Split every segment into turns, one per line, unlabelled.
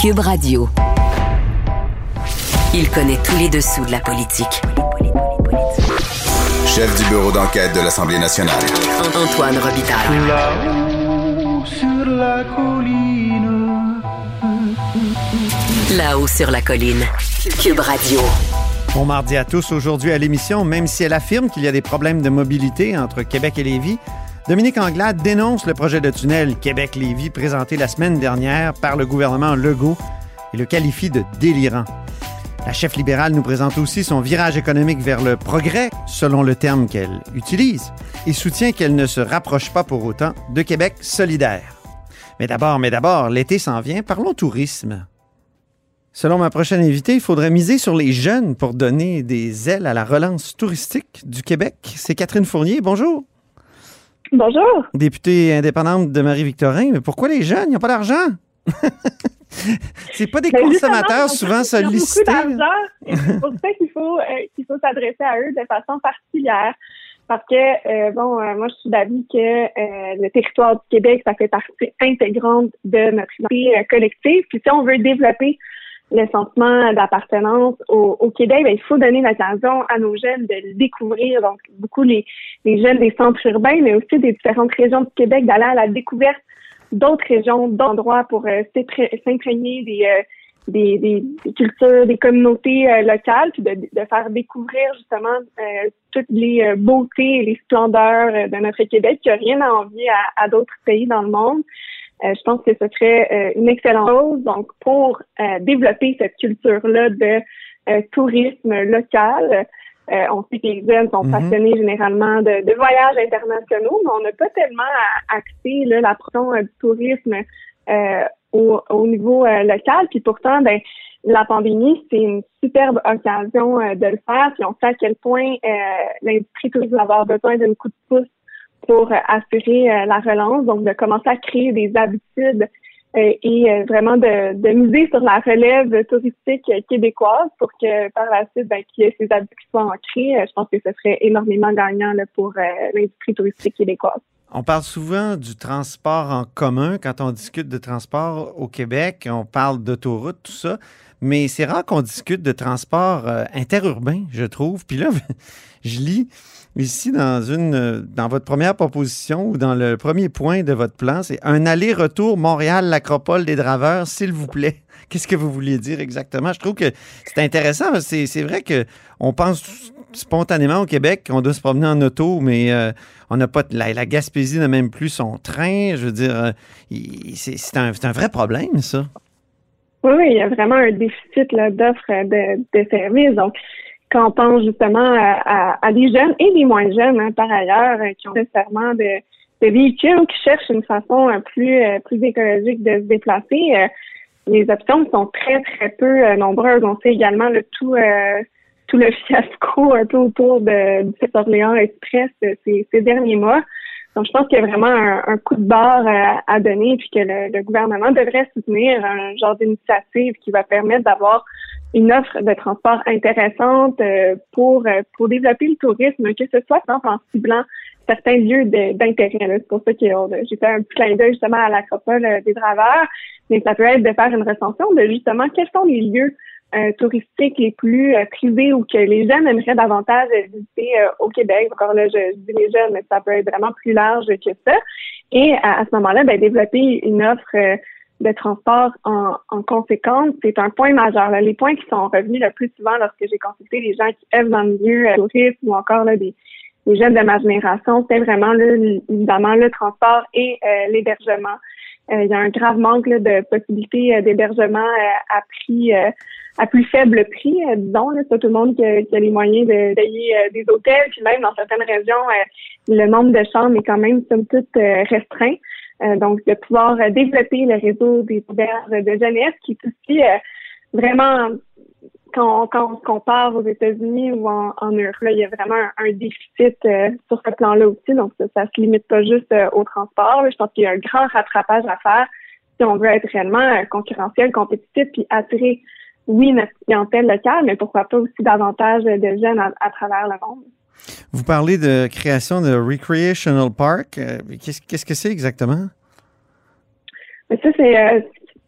Cube Radio. Il connaît tous les dessous de la politique.
Chef du bureau d'enquête de l'Assemblée nationale.
Antoine Robitaille.
Là-haut sur la colline.
Là-haut sur la colline. Cube Radio.
Bon mardi à tous. Aujourd'hui à l'émission, même si elle affirme qu'il y a des problèmes de mobilité entre Québec et Lévis, Dominique Anglade dénonce le projet de tunnel Québec-Lévis présenté la semaine dernière par le gouvernement Legault et le qualifie de délirant. La chef libérale nous présente aussi son virage économique vers le progrès, selon le terme qu'elle utilise, et soutient qu'elle ne se rapproche pas pour autant de Québec solidaire. Mais d'abord, mais d'abord, l'été s'en vient, parlons tourisme. Selon ma prochaine invitée, il faudrait miser sur les jeunes pour donner des ailes à la relance touristique du Québec. C'est Catherine Fournier. Bonjour.
Bonjour.
Députée indépendante de Marie-Victorin. Mais pourquoi les jeunes? Ils n'ont pas d'argent. c'est pas des
Ben,
consommateurs souvent sollicités.
C'est pour ça qu'il faut, euh, qu'il faut s'adresser à eux de façon particulière. Parce que, euh, bon, euh, moi, je suis d'avis que le territoire du Québec, ça fait partie intégrante de notre identité collective. Puis si on veut développer le sentiment d'appartenance au, Québec, ben, il faut donner l'occasion à nos jeunes de le découvrir. Donc, beaucoup les, jeunes des centres urbains, mais aussi des différentes régions du Québec, d'aller à la découverte d'autres régions, d'endroits pour euh, s'impré- s'imprégner des, euh, des, cultures, des communautés euh, locales, puis de, faire découvrir justement toutes les beautés et les splendeurs de notre Québec qui n'a rien à envier à d'autres pays dans le monde. Euh, je pense que ce serait euh, une excellente chose. Donc, pour euh, développer cette culture-là de euh, tourisme local, euh, on sait que les jeunes sont
Mhm.
passionnés généralement de, de voyages internationaux, mais on n'a pas tellement axé là, la promotion euh, du tourisme euh, au, au niveau euh, local. Puis pourtant, ben, la pandémie, c'est une superbe occasion euh, de le faire. Puis on sait à quel point euh, l'industrie touristique va avoir besoin d'un coup de pouce pour assurer euh, la relance. Donc, de commencer à créer des habitudes euh, et euh, vraiment de, miser sur la relève touristique québécoise pour que par la suite, ben, qu'il y ait ces habitudes qui soient ancrées. Je pense que ce serait énormément gagnant pour l'industrie touristique québécoise.
On parle souvent du transport en commun quand on discute de transport au Québec. On parle d'autoroute, tout ça. Mais c'est rare qu'on discute de transport euh, interurbain, je trouve. Puis là, je lis ici dans une euh, dans votre première proposition ou dans le premier point de votre plan, c'est un aller-retour Montréal-l'Acropole des Draveurs, s'il vous plaît. Qu'est-ce que vous vouliez dire exactement? Je trouve que c'est intéressant. C'est c'est vrai que on pense spontanément au Québec qu'on doit se promener en auto, mais euh, on n'a pas la, Gaspésie n'a même plus son train. Je veux dire, c'est un vrai problème, ça.
Oui, oui, il y a vraiment un déficit d'offres euh, de, de services. Donc, quand on pense justement à, à, à des jeunes et des moins jeunes, hein, par ailleurs, euh, qui ont nécessairement de, de véhicules qui cherchent une façon euh, plus plus écologique de se déplacer, les options sont très, très peu nombreuses. On sait également le tout euh, tout le fiasco un peu autour de, du Orléans Express ces, ces derniers mois. Donc, je pense qu'il y a vraiment un, coup de barre à, à donner, puis que le, le gouvernement devrait soutenir un genre d'initiative qui va permettre d'avoir une offre de transport intéressante euh, pour euh, pour développer le tourisme, que ce soit en ciblant certains lieux d'intérêt. C'est pour ça que j'ai fait un petit clin d'œil justement à l'acropole euh, des Draveurs, mais ça peut être de faire une recension de justement quels sont les lieux euh, touristiques les plus euh, ou que les jeunes aimeraient davantage visiter euh, au Québec. Encore là, je, je dis les jeunes, mais ça peut être vraiment plus large que ça. Et à, ce moment-là, ben, développer une offre euh, de transport en, en conséquence, c'est un point majeur. Les points qui sont revenus le plus souvent lorsque j'ai consulté les gens qui œuvrent dans le milieu euh, tourisme ou encore là, des, des jeunes de ma génération, c'était vraiment là, évidemment le transport et euh, l'hébergement. Euh, il y a un grave manque là, de possibilités euh, d'hébergement euh, à prix à plus faible prix, disons. C'est pas tout le monde qui a, qui a les moyens de des hôtels, puis même dans certaines régions, le nombre de chambres est quand même somme toute restreint. Donc, de pouvoir développer le réseau des auberges de jeunesse, qui est aussi vraiment quand, quand on compare aux États-Unis ou en, en Europe, là, il y a vraiment un, un déficit euh, sur ce plan-là aussi. Donc, ça, ça se limite pas juste euh, au transport. là. Je pense qu'il y a un grand rattrapage à faire si on veut être réellement euh, concurrentiel, compétitif, puis attirer, oui, notre clientèle locale, mais pourquoi pas aussi davantage de jeunes à, à travers le monde.
Vous parlez de création de Recreational Park. Qu'est-ce qu'est-ce que c'est exactement?
Mais ça, c'est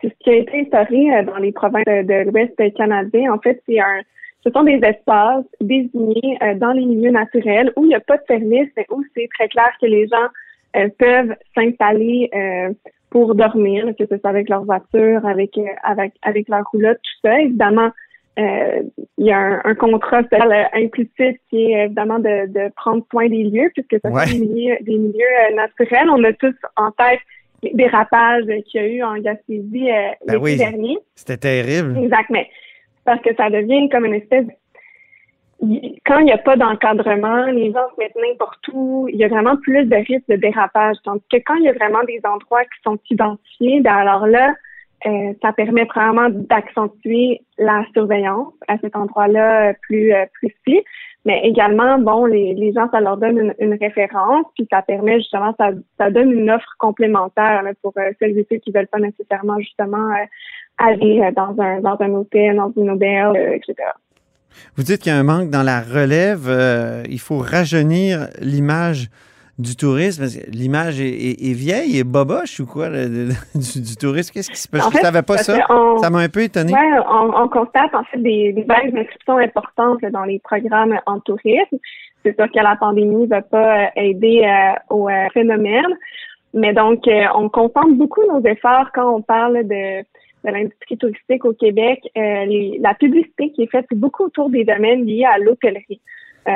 euh, ce qui a été instauré dans les provinces de l'Ouest canadien, en fait, c'est un ce sont des espaces désignés dans les milieux naturels où il n'y a pas de service, mais où c'est très clair que les gens peuvent s'installer pour dormir, que ce soit avec leur voiture, avec avec avec leur roulotte, tout ça. Évidemment, euh, il y a un, un contrat implicite qui est évidemment de, de, prendre soin des lieux, puisque ça ouais. des milieux, des milieux euh, naturels. On a tous en tête les dérapages qu'il y a eu en Gaspésie euh,
ben
l'été
oui,
dernier.
C'était terrible.
Exact, mais parce que ça devient comme une espèce quand il n'y a pas d'encadrement, les gens se mettent n'importe où, il y a vraiment plus de risques de dérapage. Donc, que quand il y a vraiment des endroits qui sont identifiés, ben alors là, euh, ça permet vraiment d'accentuer la surveillance à cet endroit-là euh, plus euh, précis. Mais également, bon, les, les gens, ça leur donne une, référence, puis ça permet justement, ça, ça donne une offre complémentaire pour celles et ceux qui veulent pas nécessairement justement aller dans un dans un hôtel, dans une auberge, etc.
Vous dites qu'il y a un manque dans la relève. il faut rajeunir l'image du tourisme. L'image est, vieille et boboche ou quoi du, du, tourisme? Qu'est-ce qui se passe? Je ne savais pas ça. ça m'a un peu étonné.
On, constate en fait des, des baisses d'inscriptions importantes dans les programmes en tourisme. C'est sûr que la pandémie ne va pas euh, aider euh, au euh, phénomène. Mais donc, on concentre beaucoup nos efforts quand on parle de, de l'industrie touristique au Québec. Les, la publicité qui est faite, c'est beaucoup autour des domaines liés à l'hôtellerie.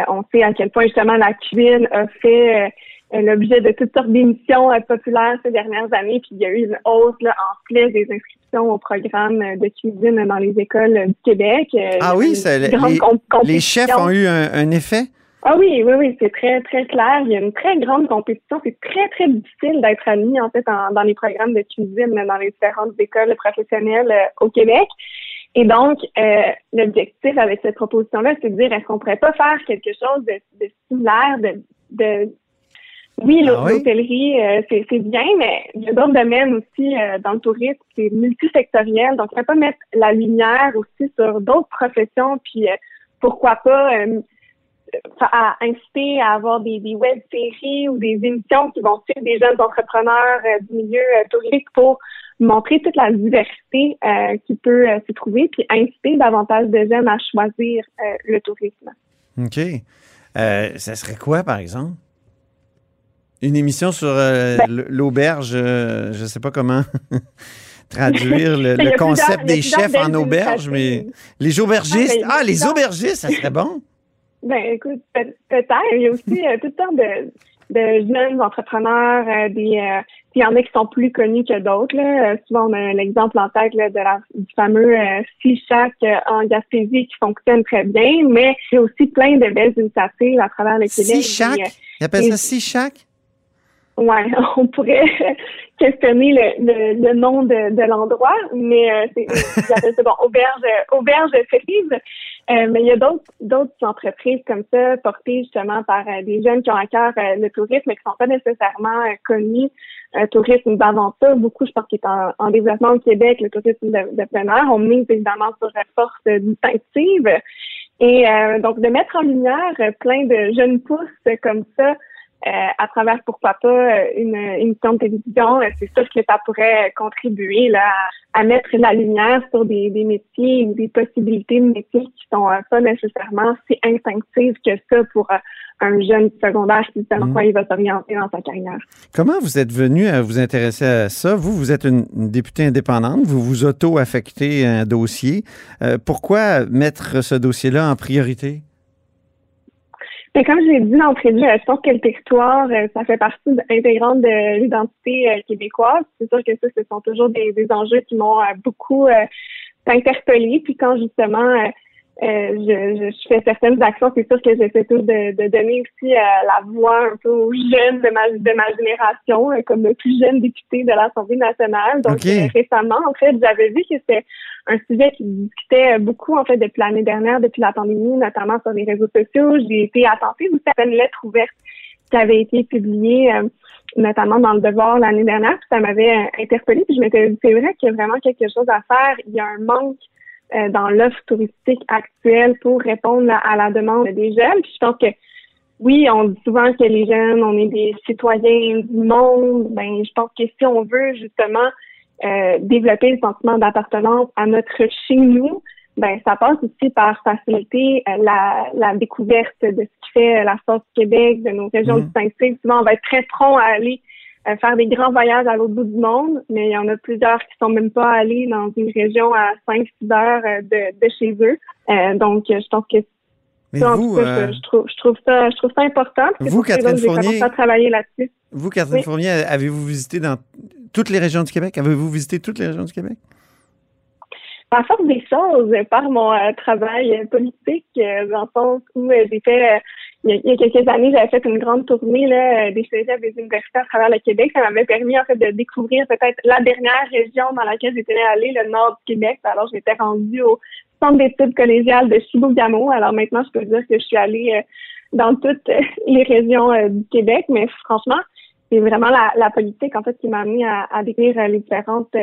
on sait à quel point justement la cuisine a fait l'objet de toutes sortes d'émissions euh, populaires ces dernières années. Puis il y a eu une hausse là, en flèche des inscriptions au programme de cuisine dans les écoles du Québec. Euh,
ah oui, les, les, chefs ont eu un, effet?
Ah oui, oui, oui, c'est très, très clair. Il y a une très grande compétition. C'est très, très difficile d'être admis, en fait, dans les programmes de cuisine dans les différentes écoles professionnelles au Québec. Et donc, l'objectif avec cette proposition-là, c'est de dire, est-ce qu'on pourrait pas faire quelque chose de, de similaire, de, de oui, ah l'hôtellerie, euh, c'est bien, mais il y a d'autres domaines aussi euh, dans le tourisme, c'est multisectoriel. Donc, on ne pas mettre la lumière aussi sur d'autres professions, puis euh, pourquoi pas à inciter à avoir des, des web-séries ou des émissions qui vont suivre des jeunes entrepreneurs du milieu touristique pour montrer toute la diversité qui peut se trouver, puis inciter davantage de jeunes à choisir le tourisme.
OK. ça serait quoi, par exemple? Une émission sur euh, ben, l'auberge, euh, je ne sais pas comment traduire le, concept des chefs en auberge, mais les aubergistes. Ah, les aubergistes, ça serait bon.
Ben écoute, peut-être. Il y a aussi euh, tout le de, de jeunes entrepreneurs, des il y en a qui sont plus connus que d'autres. souvent, on a l'exemple en tête de la, du fameux euh, en Gaspésie qui fonctionne très bien, mais il y a aussi plein de belles initiatives à travers le Québec.
Il appelle ça?
Ouais, on pourrait questionner le, le, nom de, de l'endroit, mais euh, c'est bon, auberge, auberge fétive. Euh, mais il y a d'autres d'autres entreprises comme ça, portées justement par euh, des jeunes qui ont à cœur euh, le tourisme, mais qui sont pas nécessairement connus. tourisme d'aventure, beaucoup, je pense, qui est en, en, développement au Québec, le tourisme de, de plein air. On mise évidemment sur la force distinctive. Et donc, de mettre en lumière plein de jeunes pousses comme ça, euh, à travers pourquoi pas euh, une émission de télévision, euh, c'est sûr que ça pourrait contribuer là, à, mettre la lumière sur des, des métiers ou des possibilités de métiers qui sont pas nécessairement si instinctives que ça pour un jeune secondaire qui sait quoi il va s'orienter dans sa carrière.
Comment vous êtes venu à vous intéresser à ça? Vous, vous êtes une, députée indépendante, vous vous auto-affectez un dossier. pourquoi mettre ce dossier-là en priorité?
Mais comme je l'ai dit d'entrée de je pense que le territoire, euh, ça fait partie intégrante de l'identité euh, québécoise. C'est sûr que ça, ce sont toujours des, enjeux qui m'ont euh, beaucoup interpellée. Puis quand justement je, je, fais certaines actions, c'est sûr que j'essaie toujours de, de, donner aussi la voix un peu aux jeunes de ma, de ma génération, comme le plus jeune député de l'Assemblée nationale. Donc récemment, en fait, j'avais vu que c'était un sujet qui discutait beaucoup en fait depuis l'année dernière, depuis la pandémie, notamment sur les réseaux sociaux. J'ai été attentive aussi à certaines lettres ouvertes qui avaient été publiées, euh, notamment dans le Devoir l'année dernière. Puis ça m'avait euh, interpellée. Puis je m'étais dit, c'est vrai qu'il y a vraiment quelque chose à faire. Il y a un manque euh, dans l'offre touristique actuelle pour répondre à la demande des jeunes. Puis je pense que oui, on dit souvent que les jeunes, on est des citoyens du monde. Ben, je pense que si on veut justement euh, développer le sentiment d'appartenance à notre chez nous, ben ça passe aussi par faciliter euh, la, la découverte de ce qui fait la force du Québec, de nos régions
Mhm.
distinctives. Souvent, on va être très prompt à aller faire des grands voyages à l'autre bout du monde, mais il y en a plusieurs qui sont même pas allés dans une région à 5-6 heures euh, de, de chez eux. Euh, donc, euh, je pense que
Mais
ça, en
vous,
tout cas,
euh,
je, trouve, je trouve ça, je trouve ça important.
Vous, Catherine Fournier-
commencé à travailler là-dessus.
vous, Catherine
oui.
Fournier, avez-vous visité dans toutes les régions du Québec? Avez-vous visité toutes les régions du Québec?
par force des choses, par mon euh, travail politique, euh, dans le sens où j'ai fait, il, y a, quelques années, j'avais fait une grande tournée là, euh, des cégeps des universités à travers le Québec. Ça m'avait permis en fait de découvrir peut-être la dernière région dans laquelle j'étais allée, le nord du Québec. Alors, j'étais rendue au centre d'études collégiales de Chibougamau. Alors maintenant, je peux dire que je suis allée euh, dans toutes euh, les régions du Québec, mais franchement, c'est vraiment la, politique en fait qui m'a amené à, à les différentes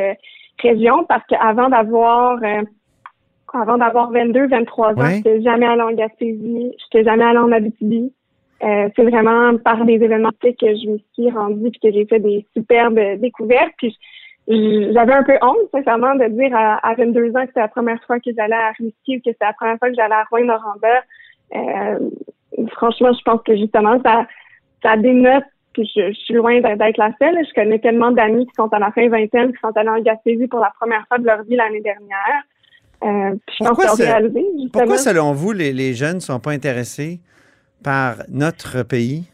régions parce qu'avant d'avoir avant d'avoir 22, 23 ans,
Ouais.
j'étais jamais allée en Gaspésie, j'étais jamais allée en Abitibi. Euh, c'est vraiment par des événements que je me suis rendue puis que j'ai fait des superbes découvertes. Puis j'avais un peu honte, sincèrement, de dire à, à 22 ans que c'était la première fois que j'allais à Rimouski ou que c'était la première fois que j'allais à Rouen-Noranda. Euh, franchement, je pense que justement, ça, ça dénote que je, je suis loin d'être d'être la seule. Je connais tellement d'amis qui sont à la fin vingtaine, qui sont allés en Gaspésie pour la première fois de leur vie l'année dernière. Euh, puis je pense
Pourquoi ça-
réalisé,
selon vous, les, les jeunes ne sont pas intéressés par notre pays?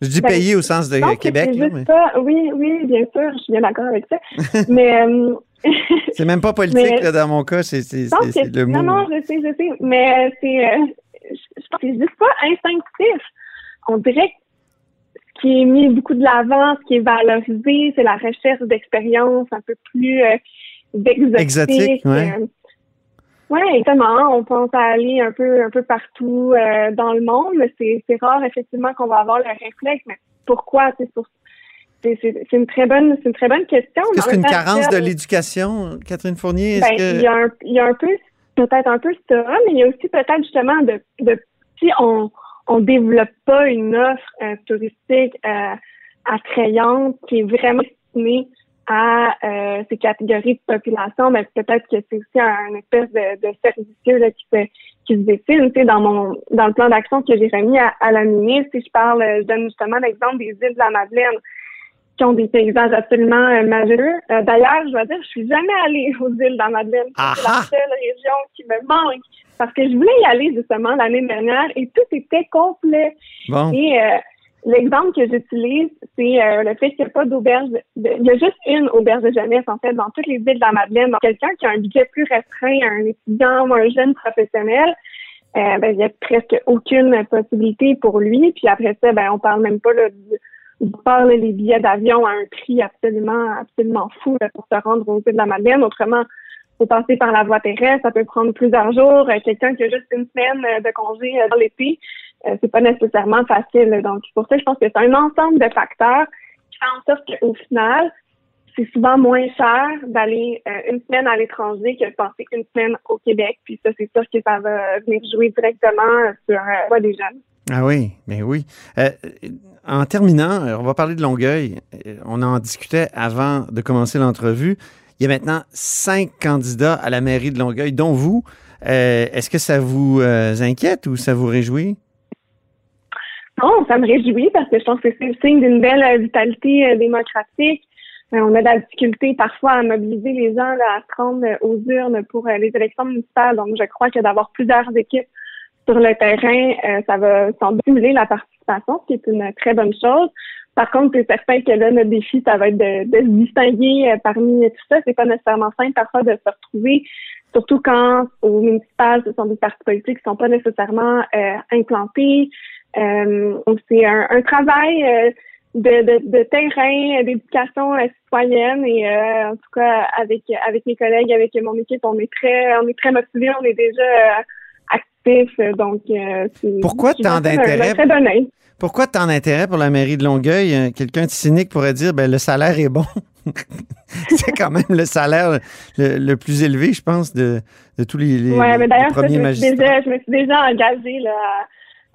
Je dis
Ben,
pays au sens de Québec, là, mais.
Oui, oui, bien sûr, je suis bien d'accord avec ça. mais euh,
c'est même pas politique
Mais-
là, dans mon cas, c'est le mot.
non, non, je sais, je sais, mais c'est, euh, je pense que juste pas instinctif. On dirait que ce qui est mis beaucoup de l'avant, ce qui est valorisé, c'est la recherche d'expériences un peu plus euh, exotiques.
Exotique, ouais.
euh, Ouais, exactement. On pense à aller un peu, un peu partout euh, dans le monde, mais c'est, rare effectivement qu'on va avoir le réflexe. Mais pourquoi? C'est pour une très bonne, c'est une très bonne question.
Est-ce que c'est une carence de l'éducation, Catherine Fournier?
Ben,
que...
il y a un, il y a un peu, peut-être un peu ça, mais il y a aussi peut-être justement de, de si on, on développe pas une offre euh, touristique euh, attrayante qui est vraiment destinée à euh, ces catégories de population, ben peut-être que c'est aussi un, espèce de, de là, qui se qui se dessine. Tu sais, dans mon dans le plan d'action que j'ai remis à, à la ministre, si je parle, je donne justement l'exemple des îles de la Madeleine qui ont des paysages absolument euh, majeurs. Euh, D'ailleurs, je dois dire, je suis jamais allée aux îles de la Madeleine. C'est
Ah
la
ah!
seule région qui me manque parce que je voulais y aller justement l'année dernière et tout était complet.
Bon,
Et euh, l'exemple que j'utilise, c'est euh, le fait qu'il n'y a pas d'auberge. il y a juste une auberge de jeunesse, en fait, dans toutes les villes de la Madeleine. Donc, quelqu'un qui a un budget plus restreint, un étudiant ou un jeune professionnel, euh, ben, il n'y a presque aucune possibilité pour lui. Puis après ça, ben, on parle même pas là, du, là, les billets d'avion à un prix absolument, absolument fou là, pour se rendre aux îles de la Madeleine. Autrement, faut passer par la voie terrestre, ça peut prendre plusieurs jours. Euh, Quelqu'un qui a juste une semaine euh, de congé dans l'été, euh, c'est pas nécessairement facile. Donc, pour ça, je pense que c'est un ensemble de facteurs qui fait en sorte qu'au final, c'est souvent moins cher d'aller euh, une semaine à l'étranger que de passer une semaine au Québec. Puis ça, c'est sûr que ça va venir jouer directement sur euh, la voie des jeunes.
ah oui, ben oui. Euh, en terminant, euh, on va parler de Longueuil. Euh, On en discutait avant de commencer l'entrevue. Il y a maintenant cinq candidats à la mairie de Longueuil, dont vous. Euh, Est-ce que ça vous euh, inquiète ou ça vous réjouit?
Non, ça me réjouit parce que je pense que c'est le signe d'une belle euh, vitalité euh, démocratique. Euh, on a de la difficulté parfois à mobiliser les gens là, à se rendre aux urnes pour les élections municipales. Donc, je crois que d'avoir plusieurs équipes sur le terrain, ça va sans stimuler la participation, ce qui est une très bonne chose. Par contre, c'est certain que là, notre défi, ça va être de, de se distinguer parmi tout ça. C'est pas nécessairement simple parfois de se retrouver, surtout quand au municipal, ce sont des partis politiques qui sont pas nécessairement euh, implantés. Euh, c'est un, un travail euh, de, de, de terrain, euh, d'éducation citoyenne et euh, en tout cas avec avec mes collègues, avec mon équipe, on est très on est très motivés, on est déjà euh, actifs. Donc, euh,
Pourquoi tant d'intérêt? Pourquoi tant d'intérêt pour la mairie de Longueuil? Quelqu'un de cynique pourrait dire, ben, le salaire est bon. c'est quand même le salaire le, le plus élevé, je pense, de, de tous les, les-
Ouais, mais
les
d'ailleurs, ça,
premiers
je me, suis
magistrats.
déjà, je me suis déjà engagée là, à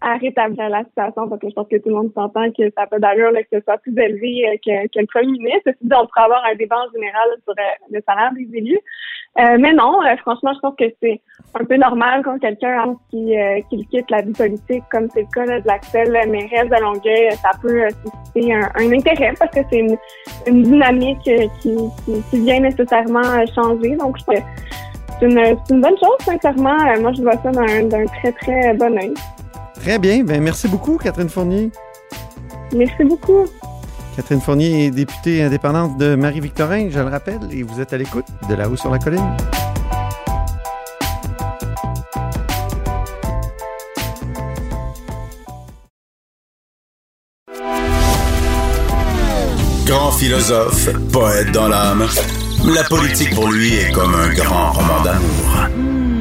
rétablir la situation parce que je pense que tout le monde s'entend que ça peut d'allure que ce soit plus élevé euh, que, que, le premier ministre. Ceci dit, on pourrait avoir un débat en général sur euh, le salaire des élus. Euh, mais non, franchement, je pense que c'est un peu normal quand quelqu'un qui, qui quitte la vie politique, comme c'est le cas là, de l'Axel mairesse de Longueuil, ça peut susciter un, un, intérêt parce que c'est une, une, dynamique qui, qui, qui, vient nécessairement changer. Donc, c'est une, une, bonne chose, sincèrement. moi, je vois ça d'un très, très bon oeil.
Très bien. Ben, merci beaucoup, Catherine Fournier.
Merci beaucoup.
Catherine Fournier est députée indépendante de Marie-Victorin, je le rappelle, et vous êtes à l'écoute de La Haut sur la Colline.
Grand philosophe, poète dans l'âme, la politique pour lui est comme un grand roman d'amour.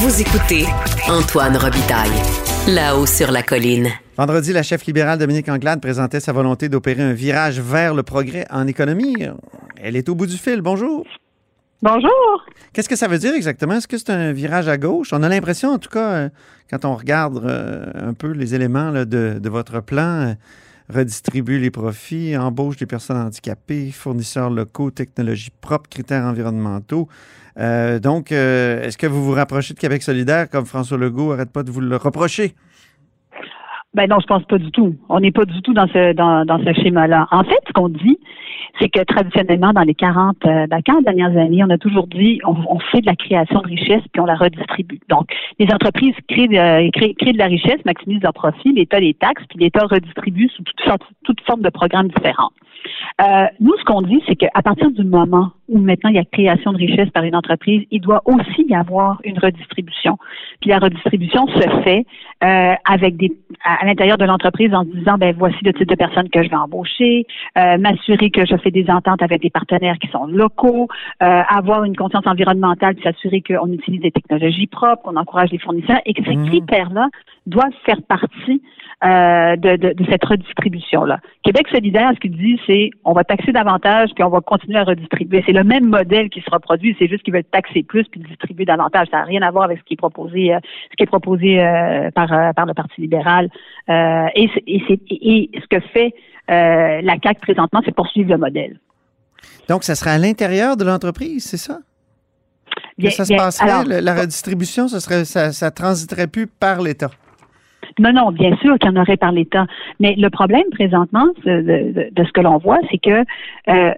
Vous écoutez Antoine Robitaille, là-haut sur la colline.
Vendredi, la chef libérale Dominique Anglade présentait sa volonté d'opérer un virage vers le progrès en économie. Elle est au bout du fil. Bonjour.
Bonjour.
Qu'est-ce que ça veut dire exactement? Est-ce que c'est un virage à gauche? On a l'impression, en tout cas, euh, quand on regarde euh, un peu les éléments de, votre plan, euh, redistribuer les profits, embauche des personnes handicapées, fournisseurs locaux, technologies propres, critères environnementaux. Euh, donc, euh, est-ce que vous vous rapprochez de Québec solidaire comme François Legault arrête pas de vous le reprocher?
Ben non, je pense pas du tout. On n'est pas du tout dans ce schéma-là. En fait, ce qu'on dit, c'est que traditionnellement, dans les 40, euh, ben, 40 dernières années, on a toujours dit on, fait de la création de richesse puis on la redistribue. Donc, les entreprises créent de, la richesse, maximisent leur profit, l'État les taxes, puis l'État redistribue sous toutes sortes, de programmes différents. Nous, ce qu'on dit, c'est qu'à partir du moment où maintenant il y a création de richesse par une entreprise, il doit aussi y avoir une redistribution. Puis la redistribution se fait euh, avec des à, l'intérieur de l'entreprise en se disant ben voici le type de personnes que je vais embaucher, euh, m'assurer que je fais des ententes avec des partenaires qui sont locaux, euh, avoir une conscience environnementale, puis s'assurer qu'on utilise des technologies propres, qu'on encourage les fournisseurs et que ces mmh. critères-là doivent faire partie euh, de, de, de, cette redistribution-là. Québec solidaire, ce qu'il dit, c'est on va taxer davantage puis on va continuer à redistribuer. C'est le même modèle qui se reproduit, c'est juste qu'ils veulent taxer plus puis distribuer davantage. Ça n'a rien à voir avec ce qui est proposé, euh, ce qui est proposé euh, par, par le Parti libéral. et, et, et, ce que fait la CAC présentement, c'est poursuivre le modèle.
Donc, ça sera à l'intérieur de l'entreprise, c'est ça? Que ça se passerait, la redistribution, ça serait, ça, ça transiterait plus par l'État?
Non, non, bien sûr qu'il y en aurait par l'État. Mais le problème présentement de, ce que l'on voit, c'est que euh,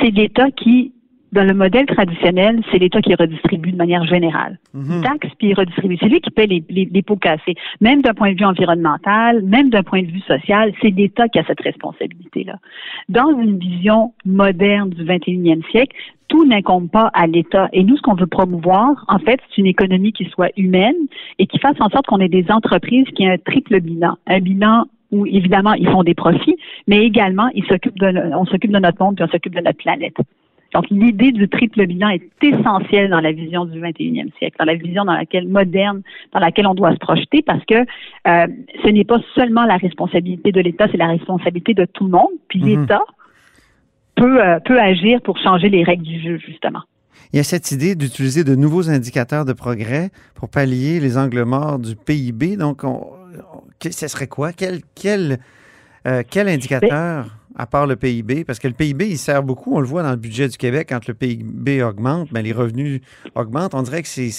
c'est l'État qui dans le modèle traditionnel, c'est l'État qui redistribue de manière générale. Mm taxe puis il redistribue. C'est lui qui paie les, les, pots cassés. Même d'un point de vue environnemental, même d'un point de vue social, c'est l'État qui a cette responsabilité-là. Dans une vision moderne du 21e siècle, tout n'incombe pas à l'État. Et nous, ce qu'on veut promouvoir, en fait, c'est une économie qui soit humaine et qui fasse en sorte qu'on ait des entreprises qui aient un triple bilan. Un bilan où, évidemment, ils font des profits, mais également, ils s'occupent de, on s'occupe de notre monde et on s'occupe de notre planète. Donc, l'idée du triple bilan est essentielle dans la vision du 21e siècle, dans la vision dans laquelle moderne, dans laquelle on doit se projeter, parce que euh, ce n'est pas seulement la responsabilité de l'État, c'est la responsabilité de tout le monde. Puis mhm. l'État peut, euh, peut agir pour changer les règles du jeu, justement.
Il y a cette idée d'utiliser de nouveaux indicateurs de progrès pour pallier les angles morts du PIB. Donc, on, ce serait quoi? Quel, quel, euh, quel indicateur? à part le PIB? Parce que le PIB, il sert beaucoup, on le voit dans le budget du Québec, quand le PIB augmente, mais ben, les revenus augmentent. On dirait que c'est,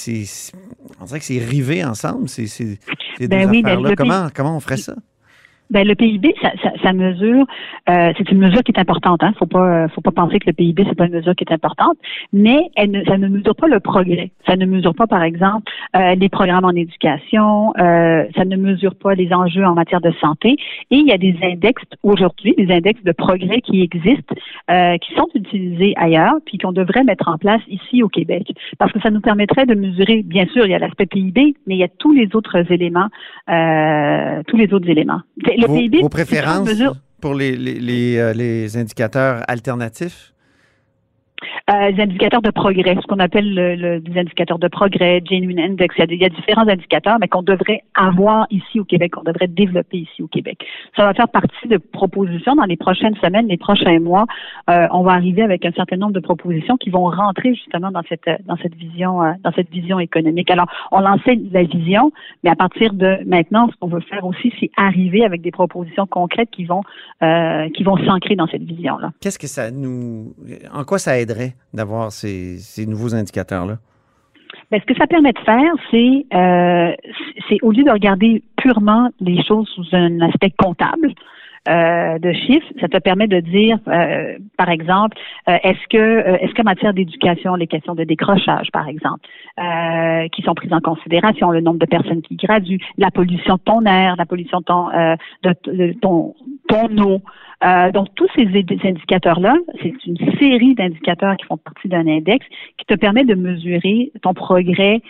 on dirait que c'est rivé ensemble, ces, ces, ces ben affaires-là. Comment, comment on ferait ça?
Ben, le PIB, ça, mesure, euh, c'est une mesure qui est importante. Hein. Faut pas, faut pas penser que le PIB c'est pas une mesure qui est importante, mais elle ne, ça ne mesure pas le progrès. Ça ne mesure pas, par exemple, euh, les programmes en éducation. Euh, ça ne mesure pas les enjeux en matière de santé. Et il y a des index aujourd'hui, des index de progrès qui existent, euh, qui sont utilisés ailleurs, puis qu'on devrait mettre en place ici au Québec, parce que ça nous permettrait de mesurer. Bien sûr, il y a l'aspect PIB, mais il y a tous les autres éléments, euh, tous les autres éléments
vos, préférences pour les, les, les, euh, les indicateurs alternatifs?
Euh, indicateurs de progrès, ce qu'on appelle le, le, des indicateurs de progrès, Genuine Index. Il y, a, il y a différents indicateurs, mais qu'on devrait avoir ici au Québec, qu'on devrait développer ici au Québec. Ça va faire partie de propositions dans les prochaines semaines, les prochains mois. Euh, on va arriver avec un certain nombre de propositions qui vont rentrer justement dans cette dans cette vision euh, dans cette vision économique. Alors, on lançait la vision, mais à partir de maintenant, ce qu'on veut faire aussi, c'est arriver avec des propositions concrètes qui vont euh, qui vont s'ancrer dans cette vision-là.
Qu'est-ce que ça nous en quoi ça aiderait? D'avoir ces, nouveaux indicateurs-là?
Bien, ce que ça permet de faire, c'est, euh, c'est au lieu de regarder purement les choses sous un aspect comptable, euh, de chiffres, ça te permet de dire, euh, par exemple, est-ce que est-ce qu'en matière d'éducation, les questions de décrochage, par exemple, qui sont prises en considération, le nombre de personnes qui graduent, la pollution de ton air, la pollution de ton ton eau. donc tous ces indicateurs-là, c'est une série d'indicateurs qui font partie d'un index qui te permet de mesurer ton progrès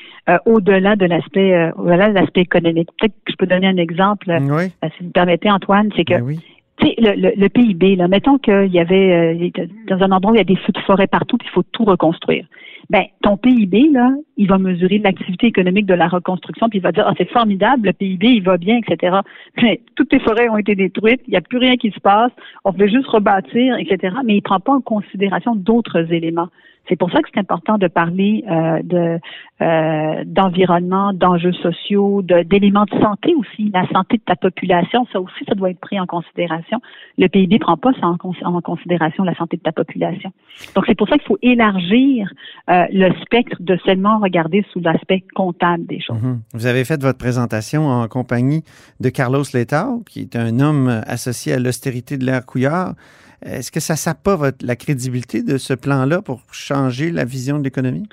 au-delà de l'aspect au-delà de l'aspect économique. Peut-être que je peux donner un exemple,
oui.
si vous me permettez, Antoine, c'est que
Ben oui.
Le, le, le PIB, là, mettons qu'il y avait euh, dans un endroit où il y a des feux de forêt partout, il faut tout reconstruire. Ben, ton PIB, là, il va mesurer l'activité économique de la reconstruction, puis il va dire, ah, c'est formidable, le PIB, il va bien, etc. Mais toutes les forêts ont été détruites, il n'y a plus rien qui se passe, on veut juste rebâtir, etc. Mais il ne prend pas en considération d'autres éléments. C'est pour ça que c'est important de parler euh, de euh, d'environnement, d'enjeux sociaux, d'éléments de, santé aussi, la santé de ta population, ça aussi, ça doit être pris en considération. Le PIB prend pas ça en, cons- en considération la santé de ta population. Donc c'est pour ça qu'il faut élargir euh, le spectre de seulement regarder sous l'aspect comptable des choses.
Mhm. Vous avez fait votre présentation en compagnie de Carlos Letao, qui est un homme associé à l'austérité de l'air couillard. Est-ce que ça votre, la crédibilité de ce plan-là pour changer la vision de l'économie?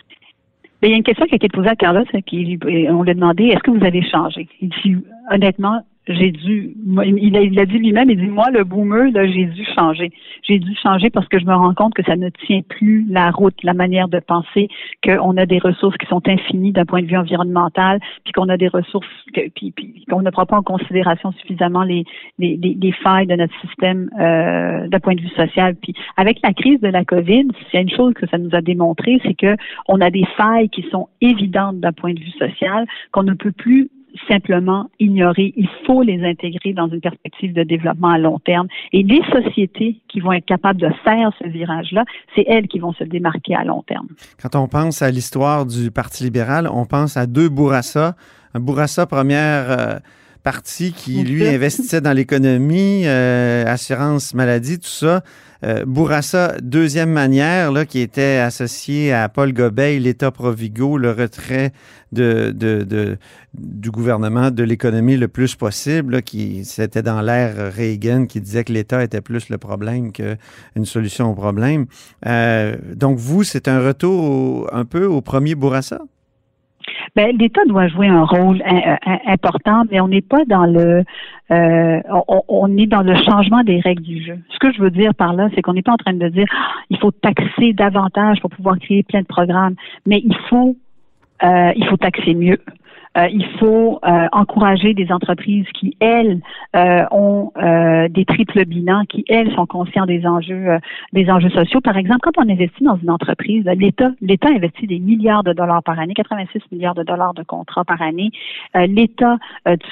Mais il y a une question qui a été posée à Carlos, euh, qui lui- on lui a demandé est-ce que vous avez changé? Il dit honnêtement, j'ai dû. Il a, il a dit lui-même, il dit moi le boomer, là, j'ai dû changer. J'ai dû changer parce que je me rends compte que ça ne tient plus la route, la manière de penser, qu'on a des ressources qui sont infinies d'un point de vue environnemental, puis qu'on a des ressources, que, puis, qu'on ne prend pas en considération suffisamment les les, les, les failles de notre système euh, d'un point de vue social. Puis avec la crise de la COVID, s'il y a une chose que ça nous a démontré, c'est que on a des failles qui sont évidentes d'un point de vue social qu'on ne peut plus simplement ignorer. Il faut les intégrer dans une perspective de développement à long terme. Et les sociétés qui vont être capables de faire ce virage-là, c'est elles qui vont se démarquer à long terme.
Quand on pense à l'histoire du Parti libéral, on pense à deux Bourassa. Bourassa, première euh, parti qui, lui, investissait dans l'économie, euh, assurance maladie, tout ça. Euh, Bourassa, deuxième manière, là, qui était associé à Paul Gobeil, l'État Provigo, le retrait de, de, de- du gouvernement de l'économie le plus possible, là, qui c'était dans l'ère Reagan, qui disait que l'État était plus le problème qu'une solution au problème. Euh, donc, vous, c'est un retour au- un peu au premier Bourassa?
Ben, l'État doit jouer un rôle in- important, mais on n'est pas dans le, euh, on, on est dans le changement des règles du jeu. Ce que je veux dire par là, c'est qu'on n'est pas en train de dire il faut taxer davantage pour pouvoir créer plein de programmes, mais il faut, euh, il faut taxer mieux. Euh, il faut euh, encourager des entreprises qui, elles, euh, ont des triples bilans, qui, elles, sont conscients des enjeux, des enjeux sociaux. Par exemple, quand on investit dans une entreprise, l'État, l'État investit des milliards de dollars par année, 86 milliards de dollars de contrats par année. L'État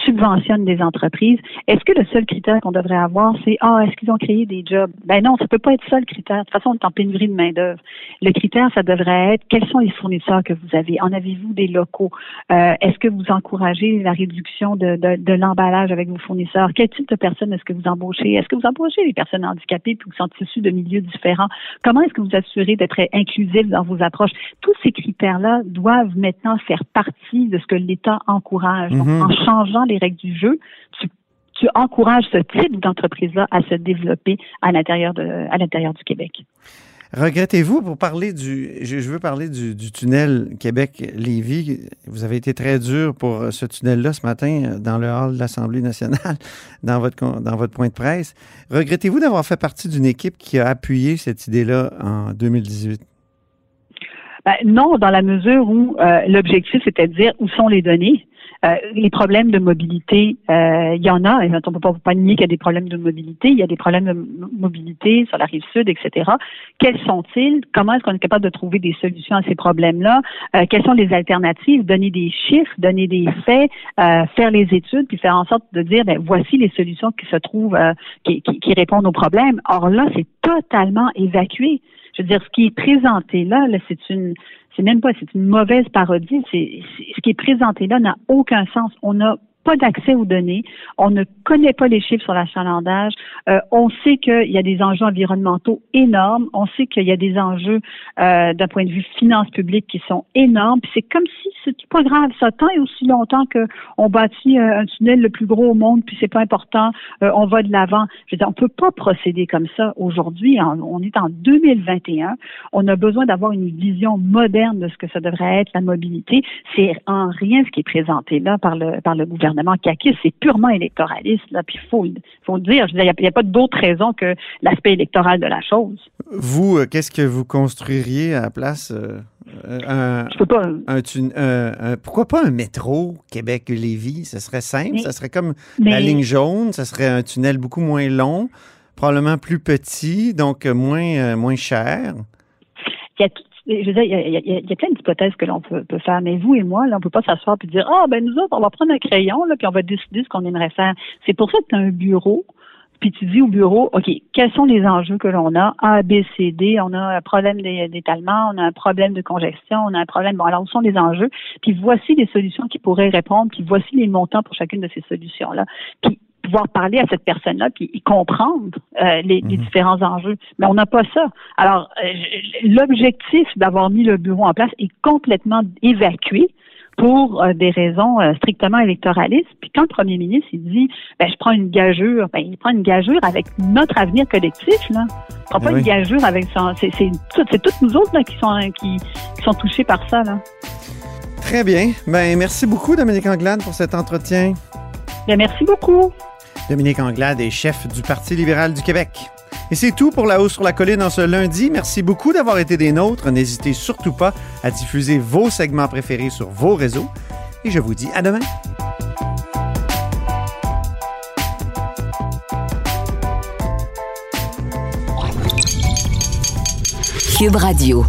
subventionne des entreprises. Est-ce que le seul critère qu'on devrait avoir, c'est ah, est-ce qu'ils ont créé des jobs? Ben non, ça peut pas être ça le critère. De toute façon, on est en pénurie de main d'œuvre. Le critère, ça devrait être quels sont les fournisseurs que vous avez? En avez-vous des locaux? Est-ce que vous encouragez la réduction de, de, de l'emballage avec vos fournisseurs? Quel type de personnes est-ce que vous embauchez? Est-ce que vous embauchez les personnes handicapées puis qui sont issues de milieux différents? Comment est-ce que vous assurez d'être inclusif dans vos approches? Tous ces critères-là doivent maintenant faire partie de ce que l'État encourage. Donc,
Mhm.
en changeant les règles du jeu, tu tu encourages ce type d'entreprise-là à se développer à l'intérieur de à l'intérieur du Québec.
Regrettez-vous pour parler du. Je, veux parler du, tunnel Québec-Lévis. Vous avez été très dur pour euh, ce tunnel-là ce matin euh, dans le hall de l'Assemblée nationale, dans votre, dans votre point de presse. Regrettez-vous d'avoir fait partie d'une équipe qui a appuyé cette idée-là en 2018?
Ben, non, dans la mesure où euh, l'objectif c'était de dire où sont les données. Euh, les problèmes de mobilité, euh, il y en a. Et on ne peut pas, nier qu'il y a des problèmes de mobilité. Il y a des problèmes de mobilité sur la rive sud, etc. Quels sont-ils? Comment est-ce qu'on est capable de trouver des solutions à ces problèmes-là? Euh, quelles sont les alternatives? Donner des chiffres, donner des faits, faire les études, puis faire en sorte de dire, ben, voici les solutions qui se trouvent, qui, qui, qui répondent aux problèmes. Or là, c'est totalement évacué. Je veux dire, ce qui est présenté là, là c'est une c'est même pas, c'est une mauvaise parodie. C'est, ce qui est présenté là n'a aucun sens. On a pas d'accès aux données, on ne connaît pas les chiffres sur l'achalandage, euh, on sait qu'il y a des enjeux environnementaux énormes, on sait qu'il y a des enjeux euh, d'un point de vue finance publique qui sont énormes, puis c'est comme si c'est pas grave, ça tant aussi longtemps qu'on bâtit un, tunnel le plus gros au monde, puis c'est pas important, euh, on va de l'avant. Je veux dire, on peut pas procéder comme ça aujourd'hui, on est en 2021, on a besoin d'avoir une vision moderne de ce que ça devrait être la mobilité, c'est en rien ce qui est présenté là par le par le gouvernement gouvernement c'est purement électoraliste. Là, puis il faut, faut le dire. Il n'y a, pas d'autre raison que l'aspect électoral de la chose.
Vous, euh, qu'est-ce que vous construiriez à la place? Euh, un,
Je peux pas.
Un, pourquoi pas un métro Québec-Lévis? Ce serait simple. ça serait comme la ligne jaune. Ça serait un tunnel beaucoup moins long, probablement plus petit, donc moins, euh, moins cher.
Il y a je veux dire, il y a, plein d'hypothèses que l'on peut, faire, mais vous et moi, là, on peut pas s'asseoir et dire, ah, ben nous autres, on va prendre un crayon, là, puis on va décider ce qu'on aimerait faire. C'est pour ça que tu as un bureau, puis tu dis au bureau, OK, quels sont les enjeux que l'on a? A, B, C, D, on a un problème d'étalement, on a un problème de congestion, on a un problème. Bon, alors, où sont les enjeux? Puis voici les solutions qui pourraient répondre, puis voici les montants pour chacune de ces solutions-là. Puis pouvoir parler à cette personne-là puis comprendre euh, les, mhm. différents enjeux. Mais on n'a pas ça. Alors, euh, l'objectif d'avoir mis le bureau en place est complètement évacué pour euh, des raisons strictement électoralistes. Puis quand le premier ministre il dit ben, je prends une gageure, ben, il prend une gageure avec notre avenir collectif. Là. Il prend pas ben une gageure avec son. C'est, toutes nous autres là, qui sont qui, qui sont touchés par ça. Là.
Très bien. Ben merci beaucoup, Dominique Anglade, pour cet entretien.
Bien, merci beaucoup.
Dominique Anglade est chef du Parti libéral du Québec. Et c'est tout pour La Hausse sur la Colline en ce lundi. Merci beaucoup d'avoir été des nôtres. N'hésitez surtout pas à diffuser vos segments préférés sur vos réseaux. Et je vous dis à demain.
Cube Radio.